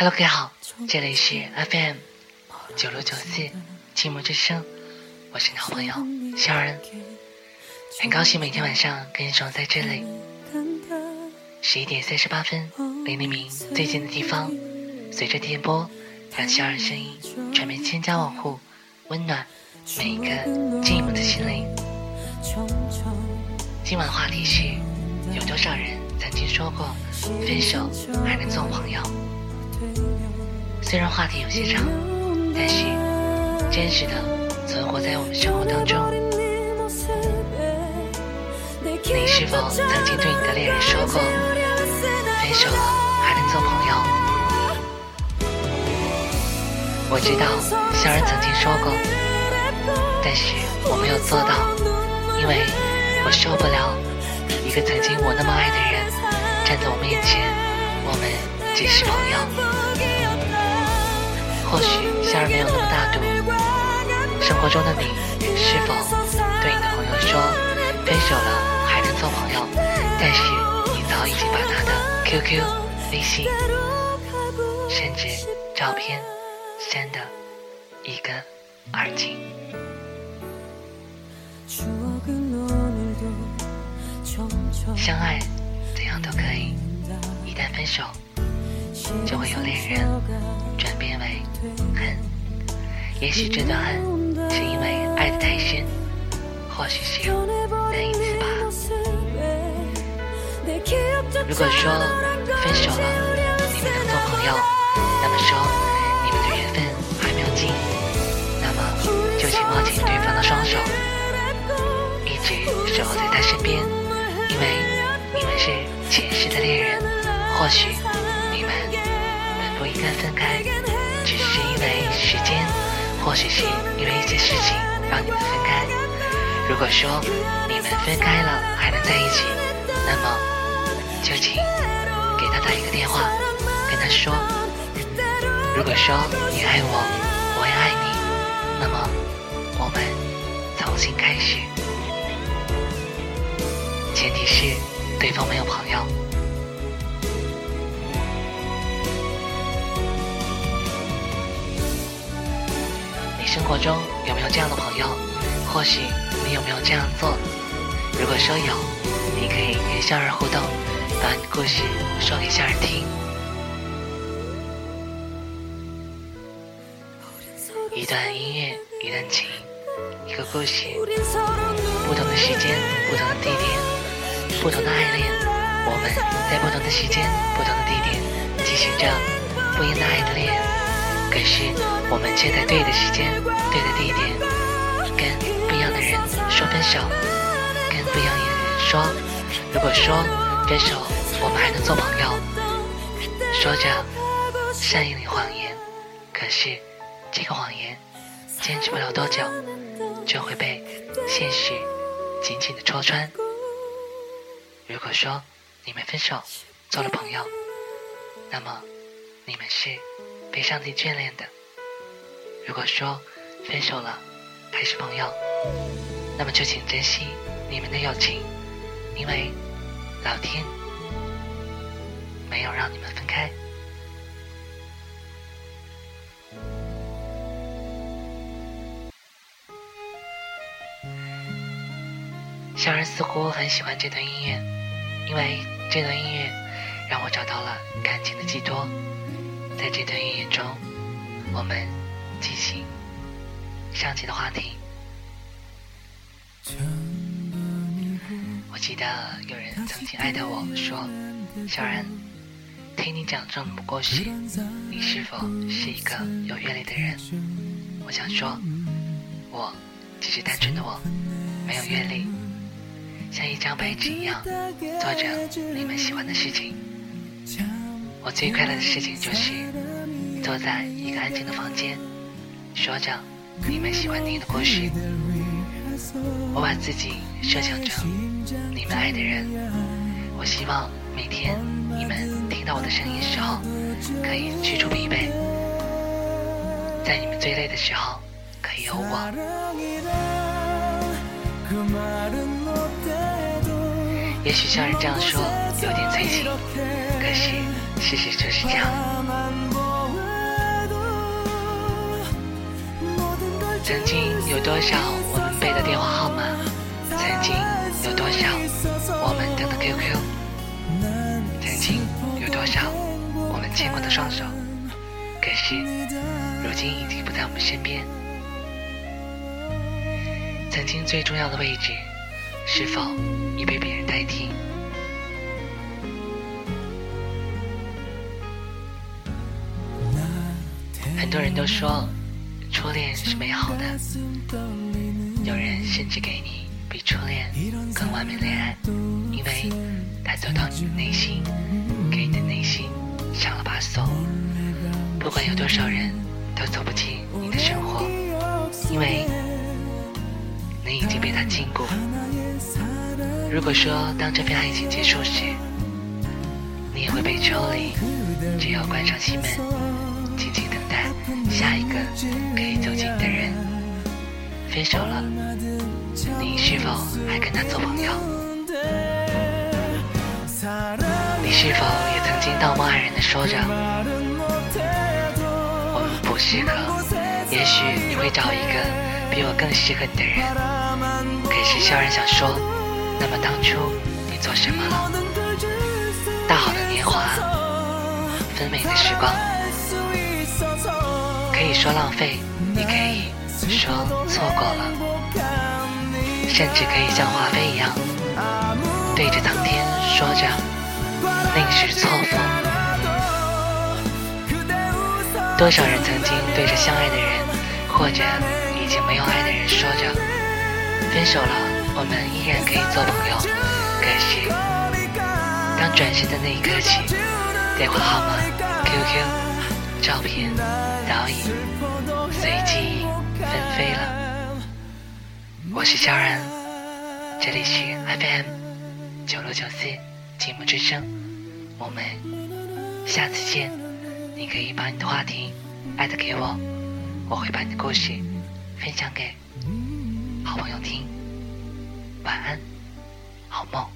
Hello，各位好，这里是 FM 九六九四寂寞之声，我是你好朋友小人，很高兴每天晚上跟你守在这里。十一点三十八分，离黎明最近的地方，随着电波，让小人声音传遍千家万户，温暖每一个寂寞的心灵。今晚的话题是：有多少人曾经说过分手还能做朋友？虽然话题有些长，但是真实的存活在我们生活当中。你是否曾经对你的恋人说过，分手了还能做朋友？我知道小人曾经说过，但是我没有做到，因为。我受不了一个曾经我那么爱的人站在我面前，我们只是朋友。或许夏儿没有那么大度，生活中的你是否对你的朋友说分手了还能做朋友？但是你早已经把他的 QQ、微信，甚至照片删得一干二净。相爱怎样都可以，一旦分手，就会有恋人转变为恨。也许这段恨是因为爱的太深，或许是有难以自拔。如果说分手了，你们能做朋友，那么说你们的缘分还没有尽，那么就请握紧对方的双手，一直守候在他身边。因为你们是前世的恋人，或许你们本不应该分开，或许是因为一些事情让你们分开。如果说你们分开了还能在一起，那么就请给他打一个电话，跟他说：如果说你爱我，我也爱你，那么我们重新开始。前提是对方没有朋友。活中有没有这样的朋友？或许你有没有这样做？如果说有，你可以跟笑儿互动，把你的故事说给笑儿听。一段音乐，一段情，一个故事，不同的时间，不同的地点。不同的爱恋，我们在不同的时间、不同的地点进行着不一样的爱的恋，可是我们却在对的时间、对的地点，跟不一样的人说分手，跟不一样的人说，如果说分手，我们还能做朋友，说着善意的谎言，可是这个谎言坚持不了多久，就会被现实紧紧的戳穿。如果说你们分手做了朋友，那么你们是被上帝眷恋的；如果说分手了还是朋友，那么就请珍惜你们的友情，因为老天没有让你们分开。小人似乎很喜欢这段音乐。因为这段音乐让我找到了感情的寄托，在这段音乐中，我们进行上期的话题。我记得有人曾经艾特我说：“小然，听你讲这么多故事，你是否是一个有阅历的人？”我想说，我只是单纯的我，没有阅历。像一张白纸一样，做着你们喜欢的事情。我最快乐的事情就是坐在一个安静的房间，说着你们喜欢听的故事。我把自己设想成你们爱的人。我希望每天你们听到我的声音时候，可以驱除疲惫。在你们最累的时候，可以有我。也许像人这样说有点催情，可是事实就是这样，曾经有多少我们背的电话号码，曾经有多少我们登的 QQ，曾经有多少我们牵过的双手，可是如今已经不在我们身边。曾经最重要的位置是否已被别人代替？很多人都说，初恋是美好的，有人甚至给你比初恋更完美恋爱，因为他走到你的内心，给你的内心上了把锁。不管有多少人都走不进你的生活，因为你已经被他禁锢。如果说当这份爱情结束时，你也会被抽离，只要关上心门，下一个可以走近的人。分手了，你是否还跟他做朋友？你是否也曾经道貌岸然的说着我们不？适合，也许你会找一个比我更适合你的人。可是萧然想说，那么当初你做什么了？大好的年华，分美的时光，可以说浪费，也可以说错过了，甚至可以像华妃一样，对着苍天说着宁是错付。多少人曾经对着相爱的人，或者已经没有爱的人说着分手了，我们依然可以做朋友。可是，当转身的那一刻起，电话号码、QQ、照片早已随记忆纷飞了。我是萧然，这里是 FM 九六九四寂寞之声，我们下次见。你可以把你的话题艾特给我，我会把你的故事分享给好朋友听。晚安，好梦。